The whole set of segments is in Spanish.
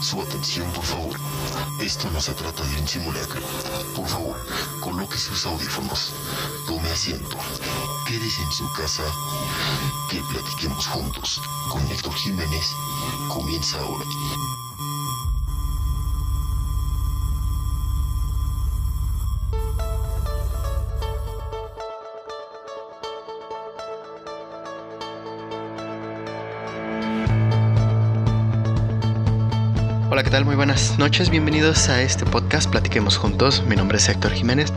Su atención, por favor. Esto no se trata de un simulacro. Por favor, coloque sus audífonos. Tome asiento. Quédese en su casa. Que platiquemos juntos. Con Héctor Jiménez. Comienza ahora. Buenas noches, bienvenidos a este podcast Platiquemos Juntos. Mi nombre es Héctor Jiménez.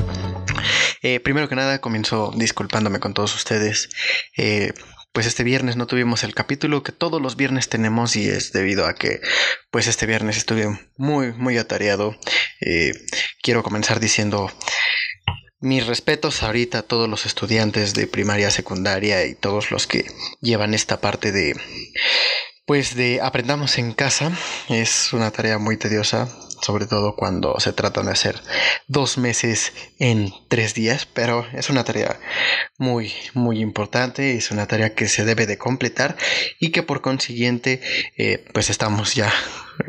Eh, primero que nada, comienzo disculpándome con todos ustedes. Eh, pues este viernes no tuvimos el capítulo que todos los viernes tenemos y es debido a que pues este viernes estuve muy muy atareado. Eh, quiero comenzar diciendo mis respetos ahorita a todos los estudiantes de primaria, secundaria y todos los que llevan esta parte de pues de aprendamos en casa es una tarea muy tediosa, sobre todo cuando se trata de hacer dos meses en tres días, pero es una tarea muy, muy importante, es una tarea que se debe de completar y que por consiguiente, eh, pues estamos ya,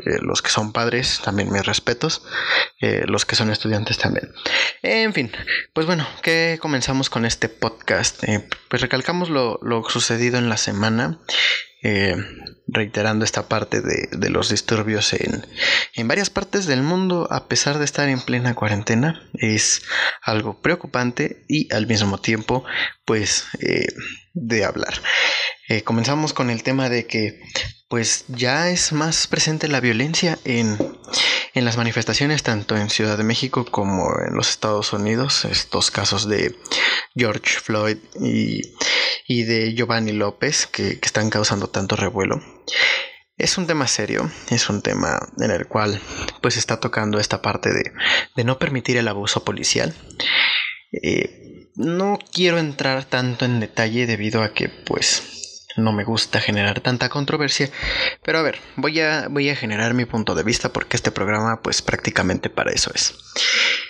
eh, los que son padres, también mis respetos, eh, los que son estudiantes también. En fin, pues bueno, que comenzamos con este podcast. pues recalcamos lo, lo sucedido en la semana. Eh, reiterando esta parte de, de los disturbios en, en, varias partes del mundo a pesar de estar en plena cuarentena es algo preocupante y al mismo tiempo pues eh, de hablar. Eh, comenzamos con el tema de que pues ya es más presente la violencia en, en las manifestaciones tanto en Ciudad de México como en los Estados Unidos estos casos de George Floyd y y de Giovanni López que, que están causando tanto revuelo. Es un tema serio, es un tema en el cual pues está tocando esta parte de, de no permitir el abuso policial. Eh, no quiero entrar tanto en detalle debido a que pues no me gusta generar tanta controversia, pero a ver, voy a, voy a generar mi punto de vista porque este programa pues prácticamente para eso es.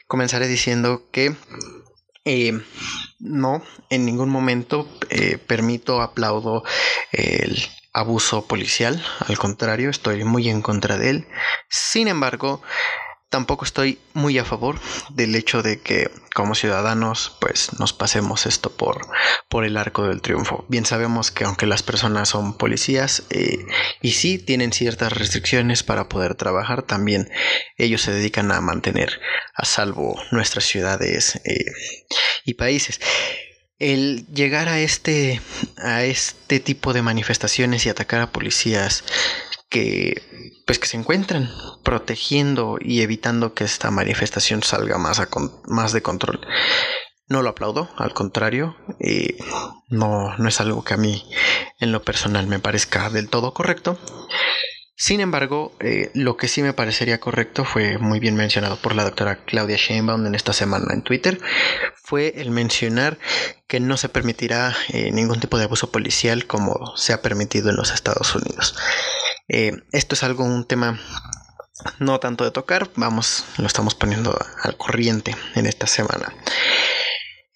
Comenzaré diciendo que eh, no, en ningún momento eh, permito, aplaudo el abuso policial, al contrario, estoy muy en contra de él. Sin embargo, tampoco estoy muy a favor del hecho de que como ciudadanos pues nos pasemos esto por, por el arco del triunfo. Bien sabemos que aunque las personas son policías eh, y sí tienen ciertas restricciones para poder trabajar, también ellos se dedican a mantener a salvo nuestras ciudades eh, y países el llegar a este a este tipo de manifestaciones y atacar a policías que pues que se encuentran protegiendo y evitando que esta manifestación salga más, a más de control. No lo aplaudo, al contrario, no, no es algo que a mí en lo personal me parezca del todo correcto. Sin embargo, eh, lo que sí me parecería correcto fue muy bien mencionado por la doctora Claudia Sheinbaum en esta semana en Twitter, fue el mencionar que no se permitirá eh, ningún tipo de abuso policial como se ha permitido en los Estados Unidos. Eh, esto es algo, un tema no tanto de tocar, vamos, lo estamos poniendo al corriente en esta semana.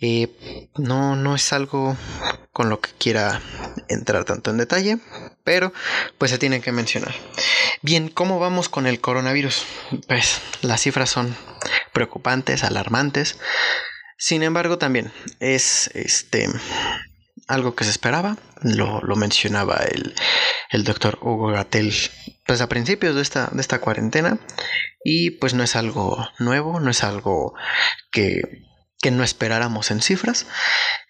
Eh, no, no es algo con lo que quiera entrar tanto en detalle, pero pues se tiene que mencionar. Bien, ¿cómo vamos con el coronavirus? Pues las cifras son preocupantes, alarmantes. Sin embargo, también es este algo que se esperaba, lo, lo mencionaba el, el doctor Hugo Gatel pues a principios de esta, de esta cuarentena y pues no es algo nuevo, no es algo que, que no esperáramos en cifras.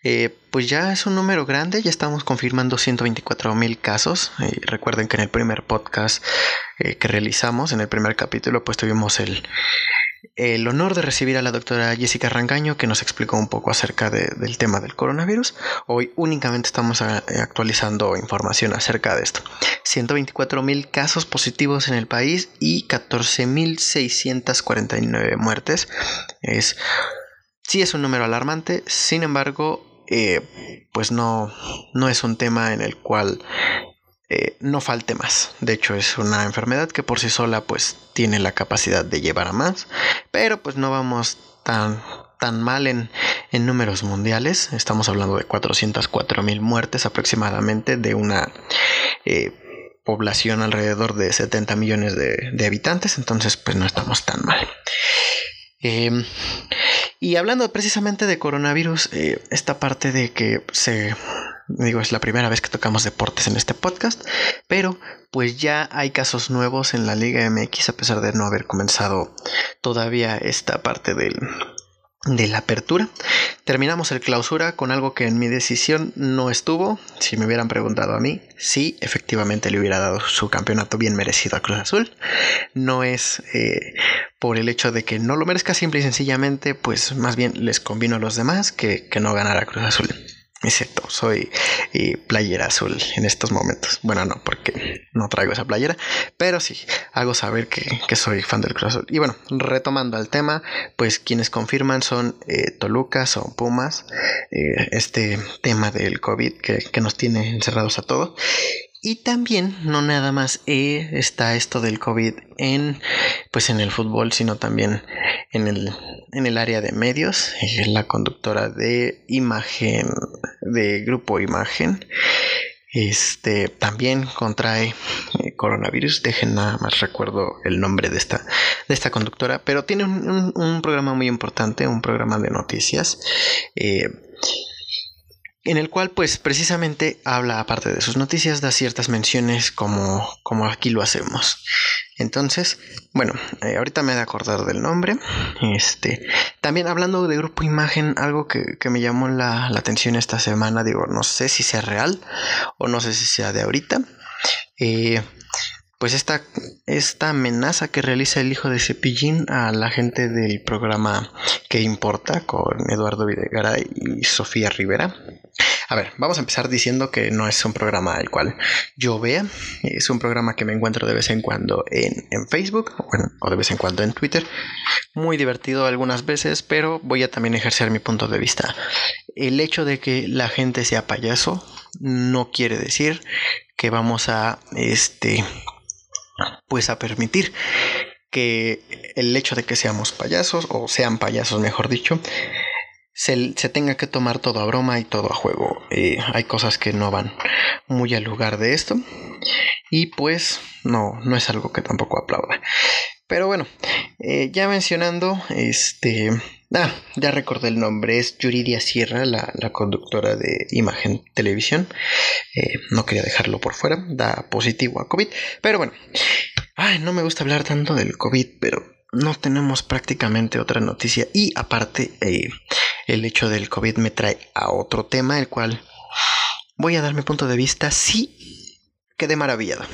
Eh, pues ya es un número grande, ya estamos confirmando 124 mil casos. Y recuerden que en el primer podcast eh, que realizamos, en el primer capítulo, pues tuvimos el, el honor de recibir a la doctora Jessica Rangaño que nos explicó un poco acerca del tema del coronavirus. Hoy únicamente estamos actualizando información acerca de esto. 124 mil casos positivos en el país y 14.649 muertes. Es, sí es un número alarmante, sin embargo, eh, pues no, no es un tema en el cual eh, no falte más. De hecho, es una enfermedad que por sí sola pues tiene la capacidad de llevar a más, pero pues no vamos tan, tan mal en, en números mundiales. Estamos hablando de 404 mil muertes aproximadamente de una... Eh, población alrededor de 70 millones de, habitantes, entonces pues no estamos tan mal. Em, y hablando precisamente de coronavirus, eh, esta parte de que se digo, es la primera vez que tocamos deportes en este podcast, pero pues ya hay casos nuevos en la Liga MX a pesar de no haber comenzado todavía esta parte del, de la apertura. Terminamos el clausura con algo que en mi decisión no estuvo. Si me hubieran preguntado a mí, sí, efectivamente le hubiera dado su campeonato bien merecido a Cruz Azul. No es eh, por el hecho de que no lo merezca simple y sencillamente, pues más bien les convino a los demás que, que no ganara Cruz Azul. Excepto, soy eh, playera azul en estos momentos. Bueno, no, porque no traigo esa playera, pero sí, hago saber que, soy fan del Cruz Azul. Y bueno, retomando al tema, pues quienes confirman son eh, Tolucas o Pumas, eh, este tema del COVID que, que nos tiene encerrados a todos. Y también no nada más eh, está esto del COVID en pues en el fútbol, sino también en el, en el área de medios. Es la conductora de imagen, de grupo imagen. Este también contrae eh, coronavirus. Dejen nada más recuerdo el nombre de esta, de esta conductora. Pero tiene un, programa muy importante, un programa de noticias. Eh, en el cual pues precisamente habla aparte de sus noticias, da ciertas menciones como, como aquí lo hacemos. Entonces, bueno, eh, ahorita me he de acordar del nombre. Este, también hablando de grupo imagen, algo que, me llamó la, atención esta semana, digo, no sé si sea real o no sé si sea de ahorita. Eh, pues esta, esta amenaza que realiza el hijo de Cepillín a la gente del programa que importa con Eduardo Videgaray y Sofía Rivera. A ver, vamos a empezar diciendo que no es un programa al cual yo vea, es un programa que me encuentro de vez en cuando en, Facebook o de vez en cuando en Twitter. Muy divertido algunas veces, pero voy a también ejercer mi punto de vista. El hecho de que la gente sea payaso no quiere decir que vamos a este pues a permitir que el hecho de que seamos payasos, o sean payasos mejor dicho, se, tenga que tomar todo a broma y todo a juego. hay cosas que no van muy al lugar de esto. Y pues no, no es algo que tampoco aplauda. Pero bueno, eh, ya mencionando, este... Ah, ya recordé el nombre, es Yuridia Sierra, la, conductora de Imagen Televisión. Eh, no quería dejarlo por fuera, da positivo a COVID. Pero bueno, ay, no me gusta hablar tanto del COVID, pero no tenemos prácticamente otra noticia. Y aparte, eh, el hecho del COVID me trae a otro tema, el cual voy a dar mi punto de vista. Sí, quedé maravillado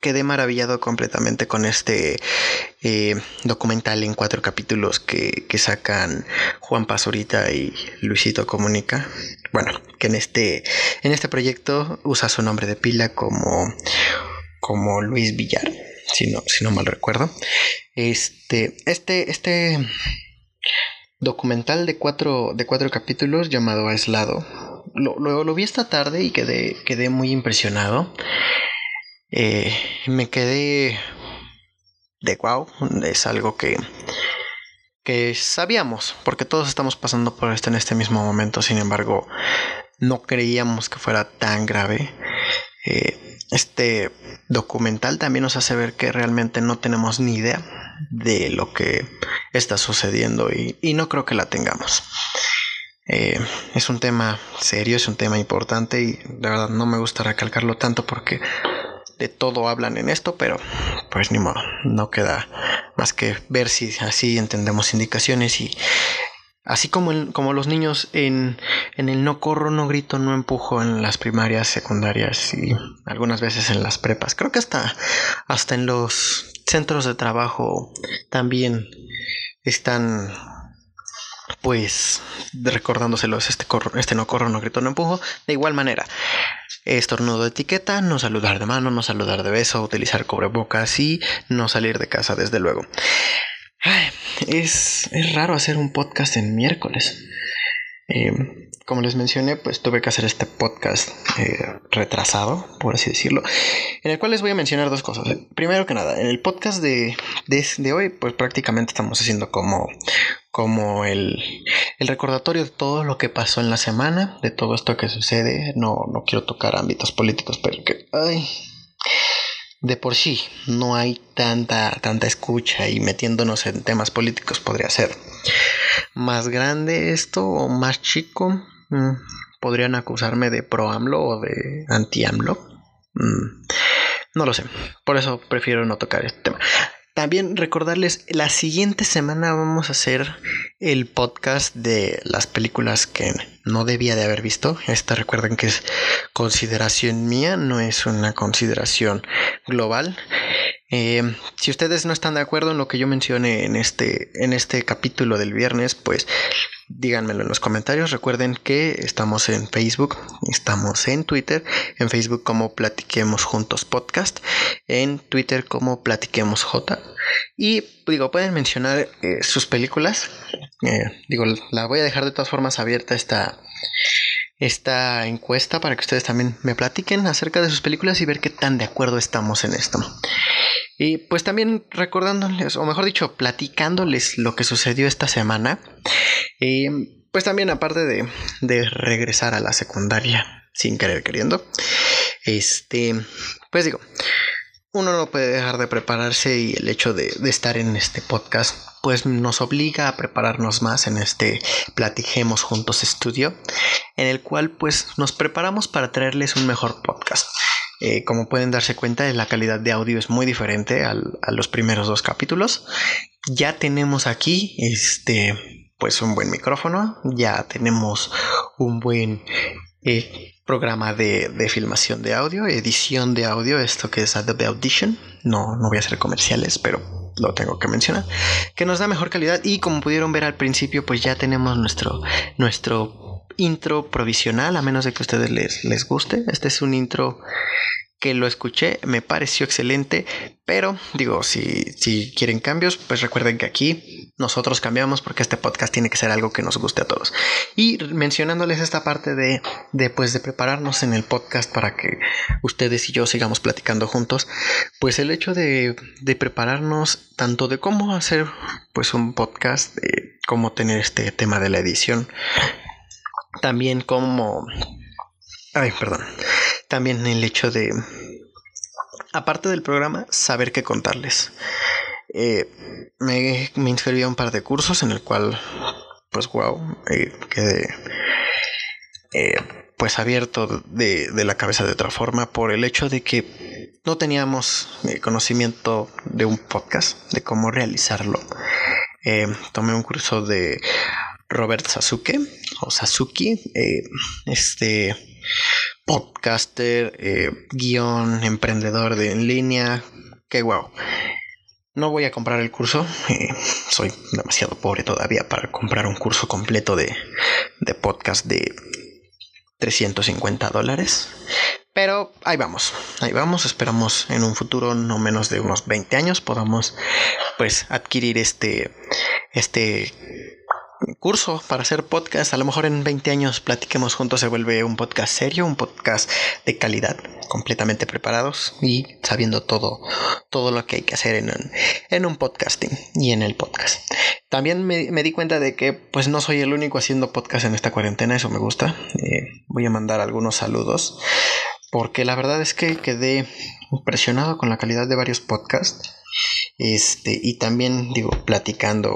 quedé maravillado completamente con este eh, documental en cuatro capítulos que, sacan Juan Pazurita y Luisito Comunica. Bueno, que en este, en este proyecto usa su nombre de pila como, como Luis Villar, si no, si no mal recuerdo. Este, este, este documental de cuatro, de cuatro capítulos llamado Aislado. Lo, lo, vi esta tarde y quedé, quedé muy impresionado. Eh, me quedé de wow, es algo que, que sabíamos, porque todos estamos pasando por esto en este mismo momento, sin embargo, no creíamos que fuera tan grave. Eh, este documental también nos hace ver que realmente no tenemos ni idea de lo que está sucediendo y, y no creo que la tengamos. Eh, es un tema serio, es un tema importante y de verdad no me gusta recalcarlo tanto porque de todo hablan en esto, pero pues ni modo, no queda más que ver si así entendemos indicaciones y así como, como los niños en, en el no corro, no grito, no empujo en las primarias, secundarias y algunas veces en las prepas. Creo que hasta, hasta en los centros de trabajo también están pues recordándoselos este, este no corro, no grito, no empujo. De igual manera, estornudo de etiqueta, no saludar de mano, no saludar de beso, utilizar cubrebocas y no salir de casa, desde luego. Es, es raro hacer un podcast en miércoles. Eh, como les mencioné, pues tuve que hacer este podcast eh, retrasado, por así decirlo, en el cual les voy a mencionar dos cosas. Primero que nada, en el podcast de, de, hoy, pues prácticamente estamos haciendo como, como el, el, recordatorio de todo lo que pasó en la semana, de todo esto que sucede. No, no quiero tocar ámbitos políticos, pero que... Ay, de por sí no hay tanta, tanta escucha y metiéndonos en temas políticos podría ser más grande esto o más chico. Mm, podrían acusarme de pro AMLO o de anti AMLO. Mm, no lo sé. Por eso prefiero no tocar este tema. También recordarles, la siguiente semana vamos a hacer el podcast de las películas que no debía de haber visto. Esta recuerden que es consideración mía, no es una consideración global. Eh, si ustedes no están de acuerdo en lo que yo mencioné en este, en este capítulo del viernes, pues díganmelo en los comentarios. Recuerden que estamos en Facebook, estamos en Twitter, en Facebook como Platiquemos Juntos Podcast, en Twitter como Platiquemos J. Y digo, pueden mencionar eh, sus películas. Eh, digo, la voy a dejar de todas formas abierta esta, esta encuesta para que ustedes también me platiquen acerca de sus películas y ver qué tan de acuerdo estamos en esto. Y pues también recordándoles, o mejor dicho, platicándoles lo que sucedió esta semana. Y pues también aparte de, de regresar a la secundaria sin querer queriendo. Este, pues digo, uno no puede dejar de prepararse y el hecho de, estar en este podcast pues nos obliga a prepararnos más en este Platiquemos Juntos Estudio en el cual pues nos preparamos para traerles un mejor podcast. Eh, como pueden darse cuenta, la calidad de audio es muy diferente a los primeros dos capítulos. Ya tenemos aquí este, pues un buen micrófono, ya tenemos un buen eh, programa de, de, filmación de audio, edición de audio, esto que es Adobe Audition. No, no voy a hacer comerciales, pero lo tengo que mencionar, que nos da mejor calidad y como pudieron ver al principio, pues ya tenemos nuestro, nuestro intro provisional, a menos de que a ustedes les, les guste. Este es un intro que lo escuché, me pareció excelente, pero digo, si, si quieren cambios, pues recuerden que aquí nosotros cambiamos porque este podcast tiene que ser algo que nos guste a todos. Y mencionándoles esta parte de, de, pues, de prepararnos en el podcast para que ustedes y yo sigamos platicando juntos, pues el hecho de, de prepararnos tanto de cómo hacer pues un podcast, de cómo tener este tema de la edición, también como... Ay, perdón. También el hecho de, aparte del programa, saber qué contarles. Eh, me, me, inscribí a un par de cursos en el cual, pues, wow, eh, quedé eh, pues abierto de, de, la cabeza de otra forma por el hecho de que no teníamos conocimiento de un podcast, de cómo realizarlo. tomé un curso de Robert Sasuke o Sasuki, este podcaster, eh, guion, emprendedor de en línea, que wow. No voy a comprar el curso, eh, soy demasiado pobre todavía para comprar un curso completo de, de podcast de 350 dólares. Pero ahí vamos, ahí vamos, esperamos en un futuro no menos de unos 20 años podamos pues adquirir este, este curso para hacer podcast. A lo mejor en 20 años platiquemos juntos, se vuelve un podcast serio, un podcast de calidad, completamente preparados y sabiendo todo, todo lo que hay que hacer en un, en un podcasting y en el podcast. También me, me, di cuenta de que pues no soy el único haciendo podcast en esta cuarentena, eso me gusta. Eh, voy a mandar algunos saludos porque la verdad es que quedé impresionado con la calidad de varios podcasts. Este, y también digo, platicando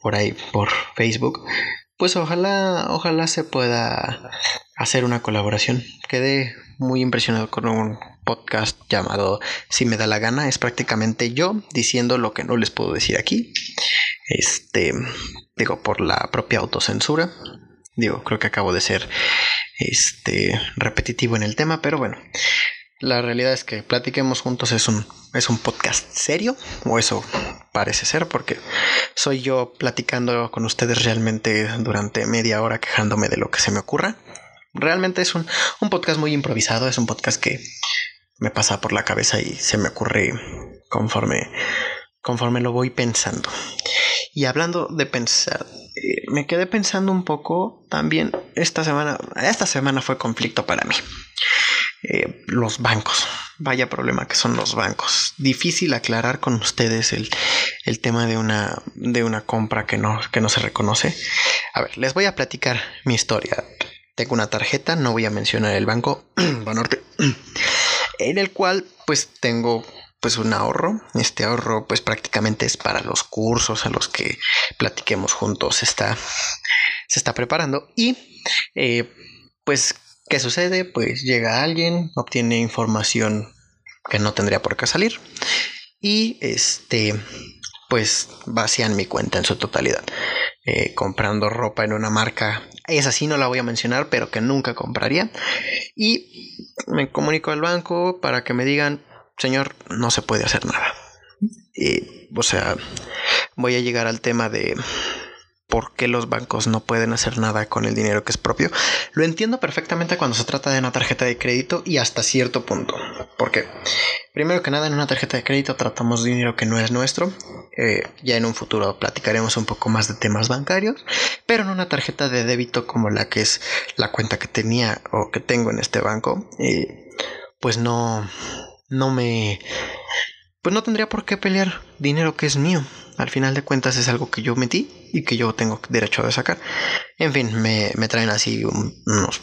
por ahí por Facebook, pues ojalá, ojalá se pueda hacer una colaboración. Quedé muy impresionado con un podcast llamado Si me da la gana. Es prácticamente yo diciendo lo que no les puedo decir aquí. Este, digo, por la propia autocensura. Digo, creo que acabo de ser este repetitivo en el tema, pero bueno. La realidad es que Platiquemos Juntos es un, es un podcast serio, o eso parece ser, porque soy yo platicando con ustedes realmente durante media hora quejándome de lo que se me ocurra. Realmente es un, un podcast muy improvisado, es un podcast que me pasa por la cabeza y se me ocurre conforme, conforme lo voy pensando. Y hablando de pensar, eh, me quedé pensando un poco también esta semana, esta semana fue conflicto para mí. Eh, los bancos. Vaya problema que son los bancos. Difícil aclarar con ustedes el, el tema de una, de una compra que no, que no se reconoce. A ver, les voy a platicar mi historia. Tengo una tarjeta, no voy a mencionar el banco. Banorte. en el cual pues tengo pues un ahorro. Este ahorro pues prácticamente es para los cursos a los que platiquemos juntos. Está, se está preparando y eh, pues ¿qué sucede? Pues llega alguien, obtiene información que no tendría por qué salir y este pues vacían mi cuenta en su totalidad. Eh, comprando ropa en una marca, esa sí no la voy a mencionar, pero que nunca compraría. Y me comunico al banco para que me digan, señor, no se puede hacer nada. Y, o sea, voy a llegar al tema de por qué los bancos no pueden hacer nada con el dinero que es propio. Lo entiendo perfectamente cuando se trata de una tarjeta de crédito y hasta cierto punto. Porque, primero que nada, en una tarjeta de crédito tratamos dinero que no es nuestro. Eh, ya en un futuro platicaremos un poco más de temas bancarios. Pero en una tarjeta de débito como la que es la cuenta que tenía o que tengo en este banco, eh, pues no, no me... Pues no tendría por qué pelear dinero que es mío. Al final de cuentas es algo que yo metí y que yo tengo derecho de sacar. En fin, me, traen así unos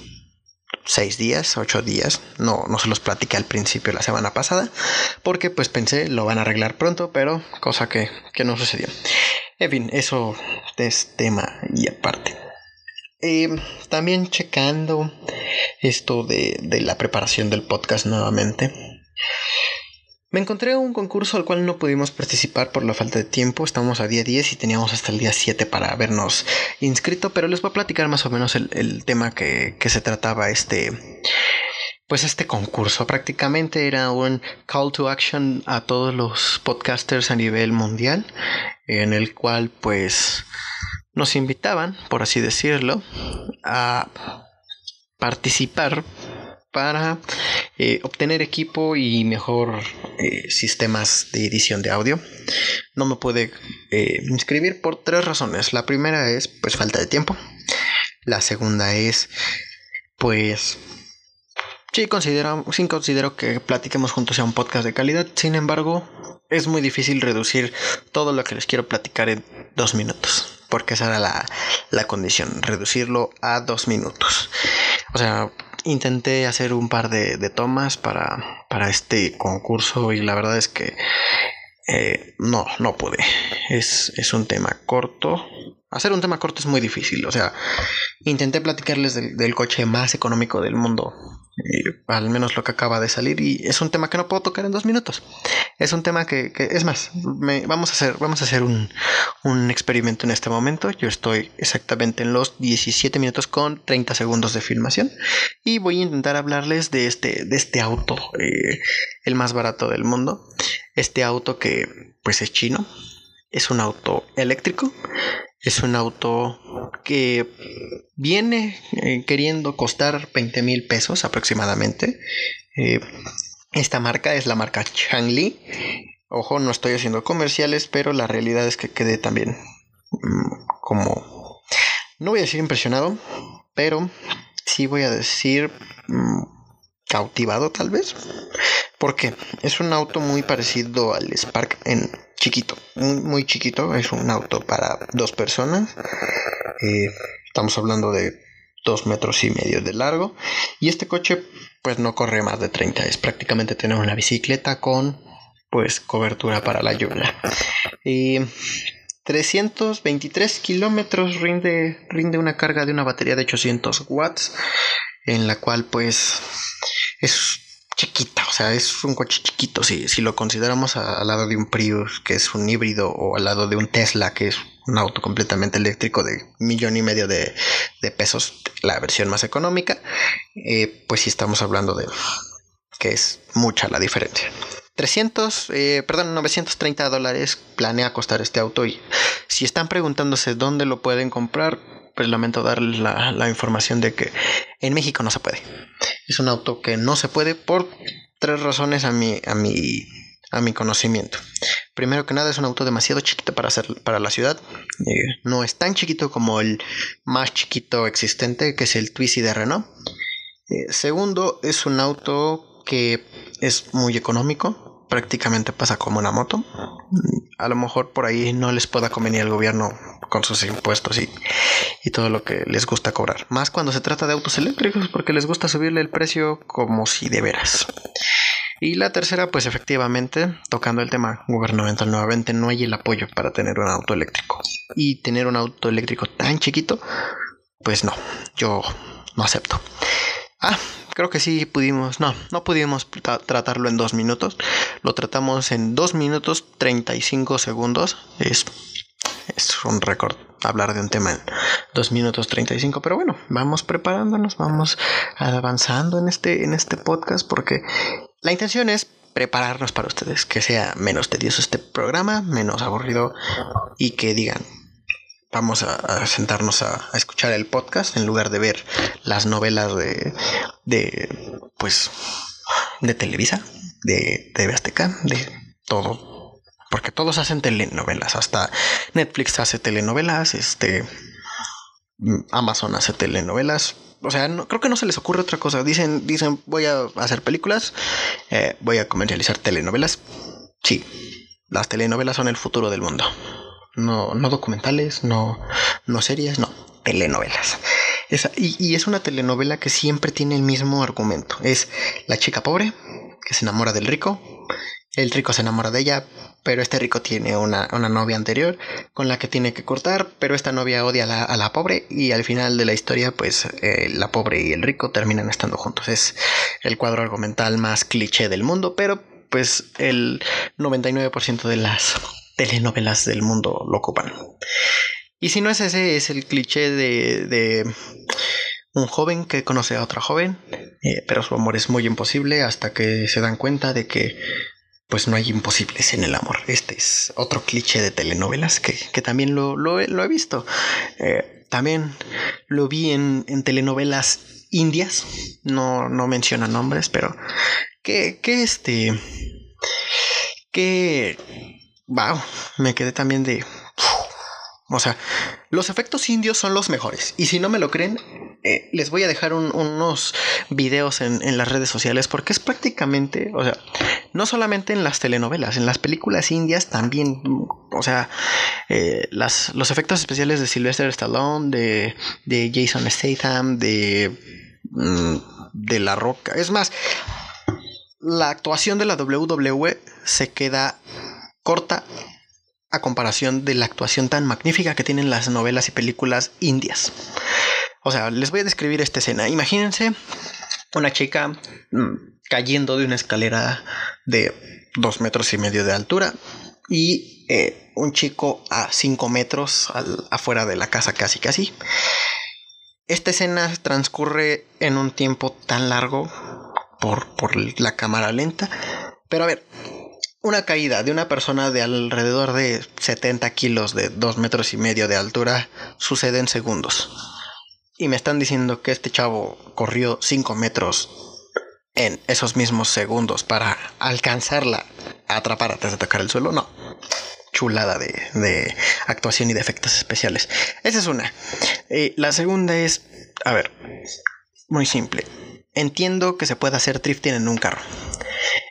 seis días, ocho días. No, no se los platiqué al principio la semana pasada. Porque pues pensé lo van a arreglar pronto, pero cosa que, no sucedió. En fin, eso es tema y aparte. Em, también checando esto de, de la preparación del podcast nuevamente. Me encontré un concurso al cual no pudimos participar por la falta de tiempo. Estamos a día 10 y teníamos hasta el día 7 para habernos inscrito, pero les voy a platicar más o menos el, tema que, se trataba este. Pues este concurso prácticamente era un call to action a todos los podcasters a nivel mundial, en el cual pues nos invitaban, por así decirlo, a participar para eh, obtener equipo y mejor eh, sistemas de edición de audio. No me pude eh, inscribir por tres razones. La primera es pues falta de tiempo. La segunda es pues sí considero, sí considero que platiquemos juntos sea un podcast de calidad. Sin embargo, es muy difícil reducir todo lo que les quiero platicar en dos minutos. Porque esa era la, la condición, reducirlo a dos minutos. O sea, intenté hacer un par de, tomas para, para, este concurso y la verdad es que eh, no, no pude. Es, es, un tema corto. Hacer un tema corto es muy difícil. O sea, intenté platicarles del coche más económico del mundo al menos lo que acaba de salir y es un tema que no puedo tocar en dos minutos. Es un tema que, es más vamos a hacer vamos a hacer un, experimento en este momento. Yo estoy exactamente en los 17 minutos con 30 segundos de filmación y voy a intentar hablarles de este de este auto eh, el más barato del mundo. Este auto que pues es chino. Es un auto eléctrico es un auto que viene eh, queriendo costar 20 mil pesos aproximadamente. Eh, esta marca es la marca Changli. Ojo, no estoy haciendo comerciales, pero la realidad es que quedé también mm, como... No voy a decir impresionado, pero sí voy a decir mm, cautivado tal vez. Porque es un auto muy parecido al Spark en chiquito, muy, muy chiquito. Es un auto para dos personas. Eh, estamos hablando de dos metros y medio de largo. Y este coche, pues no corre más de 30. Es prácticamente tener una bicicleta con, pues, cobertura para la lluvia. Y 323 kilómetros rinde, rinde una carga de una batería de 800 watts. En la cual, pues, es chiquita, o sea, es un coche chiquito. Si, si lo consideramos al lado de un Prius, que es un híbrido, o al lado de un Tesla, que es un auto completamente eléctrico de millón y medio de, pesos, la versión más económica, eh, pues sí estamos hablando de que es mucha la diferencia. 300, eh, perdón, 930 dólares planea costar este auto y si están preguntándose dónde lo pueden comprar, pues lamento darles la, información de que en México no se puede. Es un auto que no se puede por tres razones a mi, a mi, a mi conocimiento. Primero que nada es un auto demasiado chiquito para, hacer, para la ciudad. Eh, no es tan chiquito como el más chiquito existente, que es el Twizy de Renault. Eh, segundo, es un auto que es muy económico prácticamente pasa como una moto. A lo mejor por ahí no les pueda convenir al gobierno con sus impuestos y, y, todo lo que les gusta cobrar. Más cuando se trata de autos eléctricos porque les gusta subirle el precio como si de veras. Y la tercera, pues efectivamente, tocando el tema gubernamental nuevamente, no hay el apoyo para tener un auto eléctrico. Y tener un auto eléctrico tan chiquito, pues no, yo no acepto. Ah, creo que sí pudimos, no, no pudimos tratarlo en dos minutos. Lo tratamos en dos minutos 35 segundos. Es, es un récord hablar de un tema en dos minutos 35. Pero bueno, vamos preparándonos, vamos avanzando en este, en este podcast porque la intención es prepararnos para ustedes, que sea menos tedioso este programa, menos aburrido y que digan, vamos a, sentarnos a, escuchar el podcast en lugar de ver las novelas de, de pues, de Televisa, de TV Azteca, de todo. Porque todos hacen telenovelas, hasta Netflix hace telenovelas, este Amazon hace telenovelas. O sea, no, creo que no se les ocurre otra cosa. Dicen, dicen, voy a hacer películas, eh, voy a comercializar telenovelas. Sí, las telenovelas son el futuro del mundo. No, no documentales, no, no series, no, telenovelas. y, y, es una telenovela que siempre tiene el mismo argumento. Es la chica pobre que se enamora del rico, el rico se enamora de ella, pero este rico tiene una, una novia anterior con la que tiene que cortar, pero esta novia odia a la, pobre y al final de la historia pues eh, la pobre y el rico terminan estando juntos. Es el cuadro argumental más cliché del mundo, pero pues el 99% de las telenovelas del mundo lo ocupan. Y si no es ese, es el cliché de, un joven que conoce a otra joven, eh, pero su amor es muy imposible hasta que se dan cuenta de que pues no hay imposibles en el amor. Este es otro cliché de telenovelas que, también lo, he visto. Eh, también lo vi en, telenovelas indias, no, no menciona nombres, pero que, que este, que wow, me quedé también de... O sea, los efectos indios son los mejores. Y si no me lo creen, eh, les voy a dejar unos videos en, las redes sociales porque es prácticamente, o sea, no solamente en las telenovelas, en las películas indias también, o sea, eh, las, los efectos especiales de Sylvester Stallone, de, de Jason Statham, de, mm, de La Roca. Es más, la actuación de la WWE se queda corta a comparación de la actuación tan magnífica que tienen las novelas y películas indias. O sea, les voy a describir esta escena. Imagínense una chica mm, cayendo de una escalera de dos metros y medio de altura y eh, un chico a cinco metros afuera de la casa casi casi. Esta escena transcurre en un tiempo tan largo por, por la cámara lenta. Pero a ver, una caída de una persona de alrededor de 70 kilos de 2 metros y medio de altura sucede en segundos. Y me están diciendo que este chavo corrió 5 metros en esos mismos segundos para alcanzarla atrapar antes de tocar el suelo. No. Chulada de, actuación y de efectos especiales. Esa es una. Y la segunda es, a ver, muy simple. Entiendo que se puede hacer drifting en un carro.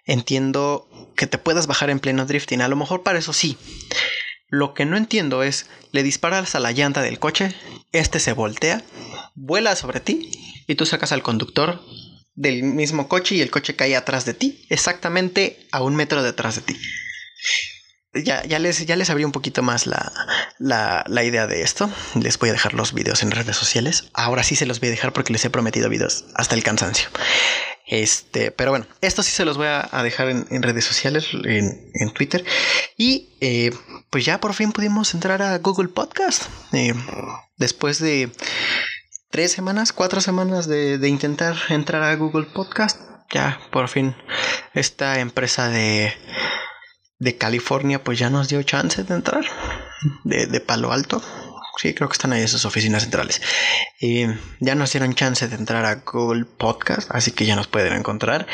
Entiendo que te puedas bajar en pleno drifting. A lo mejor para eso sí. Lo que no entiendo es, le disparas a la llanta del coche, este se voltea, vuela sobre ti y tú sacas al conductor del mismo coche y el coche cae atrás de ti, exactamente a un metro detrás de ti. Ya, ya, les, ya les abrí un poquito más la, la, la, idea de esto. Les voy a dejar los videos en redes sociales. Ahora sí se los voy a dejar porque les he prometido videos hasta el cansancio. Este, pero bueno, esto sí se los voy a, dejar en, redes sociales, en, Twitter. Y eh, pues ya por fin pudimos entrar a Google Podcast. Eh, después de tres semanas, cuatro semanas de, intentar entrar a Google Podcast, ya por fin esta empresa de, de California pues ya nos dio chance de entrar. De, de Palo Alto. Sí, creo que están ahí esas oficinas centrales. Ya nos dieron chance de entrar a Google Podcast, así que ya nos pueden encontrar.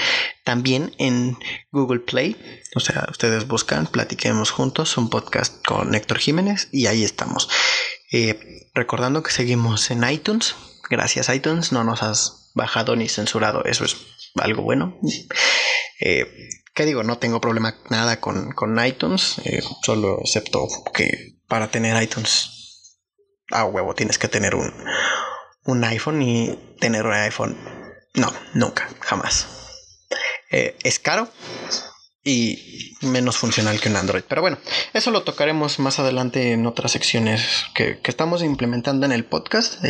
También en Google Play. O sea, ustedes buscan Platiquemos Juntos, un podcast con Héctor Jiménez, y ahí estamos. Eh, recordando que seguimos en iTunes. Gracias, iTunes. No nos has bajado ni censurado. Eso es algo bueno. Eh, ¿Qué digo? No tengo problema nada con, con iTunes, eh, solo excepto que para tener iTunes a huevo tienes que tener un, un iPhone y tener un iPhone. No, nunca, jamás. eh, es caro y menos funcional que un Android. Pero bueno, eso lo tocaremos más adelante en otras secciones que, estamos implementando en el podcast.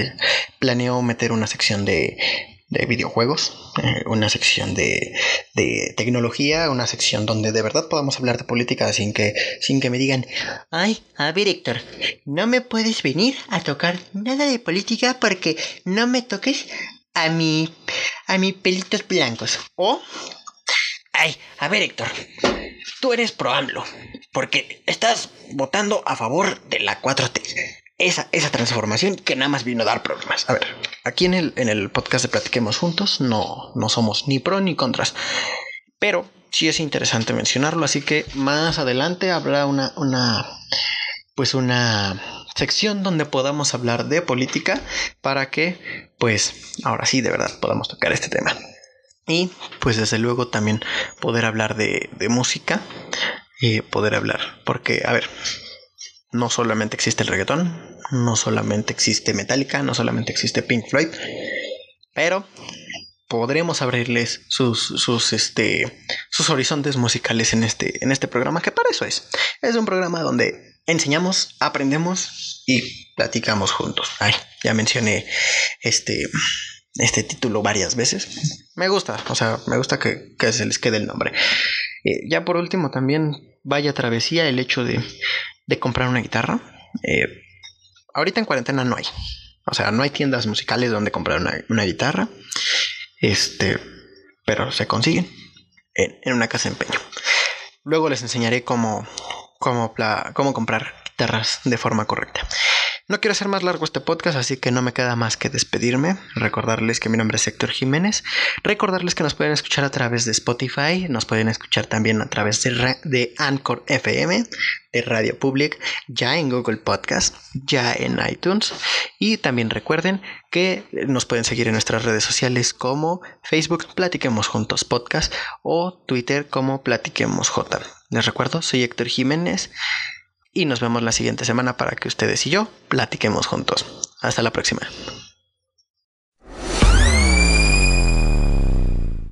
Planeo meter una sección de, de videojuegos, eh, una sección de, de, tecnología, una sección donde de verdad podamos hablar de política sin que, sin que me digan, ay, a ver Héctor, no me puedes venir a tocar nada de política porque no me toques a mi, a mis pelitos blancos. O Ay, a ver, Héctor. Tú eres pro AMLO. Porque estás votando a favor de la 4T. Esa, esa transformación que nada más vino a dar problemas. A ver, aquí en el, en el podcast de Platiquemos Juntos no, no somos ni pro ni contras. Pero sí es interesante mencionarlo. Así que más adelante habrá una, una pues una sección donde podamos hablar de política para que pues ahora sí de verdad podamos tocar este tema. Y pues desde luego también poder hablar de, música y poder hablar. Porque, a ver, no solamente existe el reggaetón, no solamente existe Metallica, no solamente existe Pink Floyd, pero podremos abrirles sus, sus, este, sus horizontes musicales en este, en este programa, que para eso es. Es un programa donde enseñamos, aprendemos y platicamos juntos. Ay, ya mencioné este este título varias veces. Me gusta, o sea, me gusta que, se les quede el nombre. Eh, ya por último, también vaya travesía el hecho de, de comprar una guitarra. Eh, ahorita en cuarentena no hay. O sea, no hay tiendas musicales donde comprar una, guitarra. Este, pero se consiguen en, en, una casa de empeño. Luego les enseñaré cómo, cómo, cómo comprar guitarras de forma correcta. No quiero hacer más largo este podcast, así que no me queda más que despedirme. Recordarles que mi nombre es Héctor Jiménez. Recordarles que nos pueden escuchar a través de Spotify, nos pueden escuchar también a través de, de Anchor FM, de Radio Public, ya en Google Podcast, ya en iTunes. Y también recuerden que nos pueden seguir en nuestras redes sociales como Facebook Platiquemos Juntos Podcast o Twitter como Platiquemos J. Les recuerdo, soy Héctor Jiménez y nos vemos la siguiente semana para que ustedes y yo platiquemos juntos. Hasta la próxima.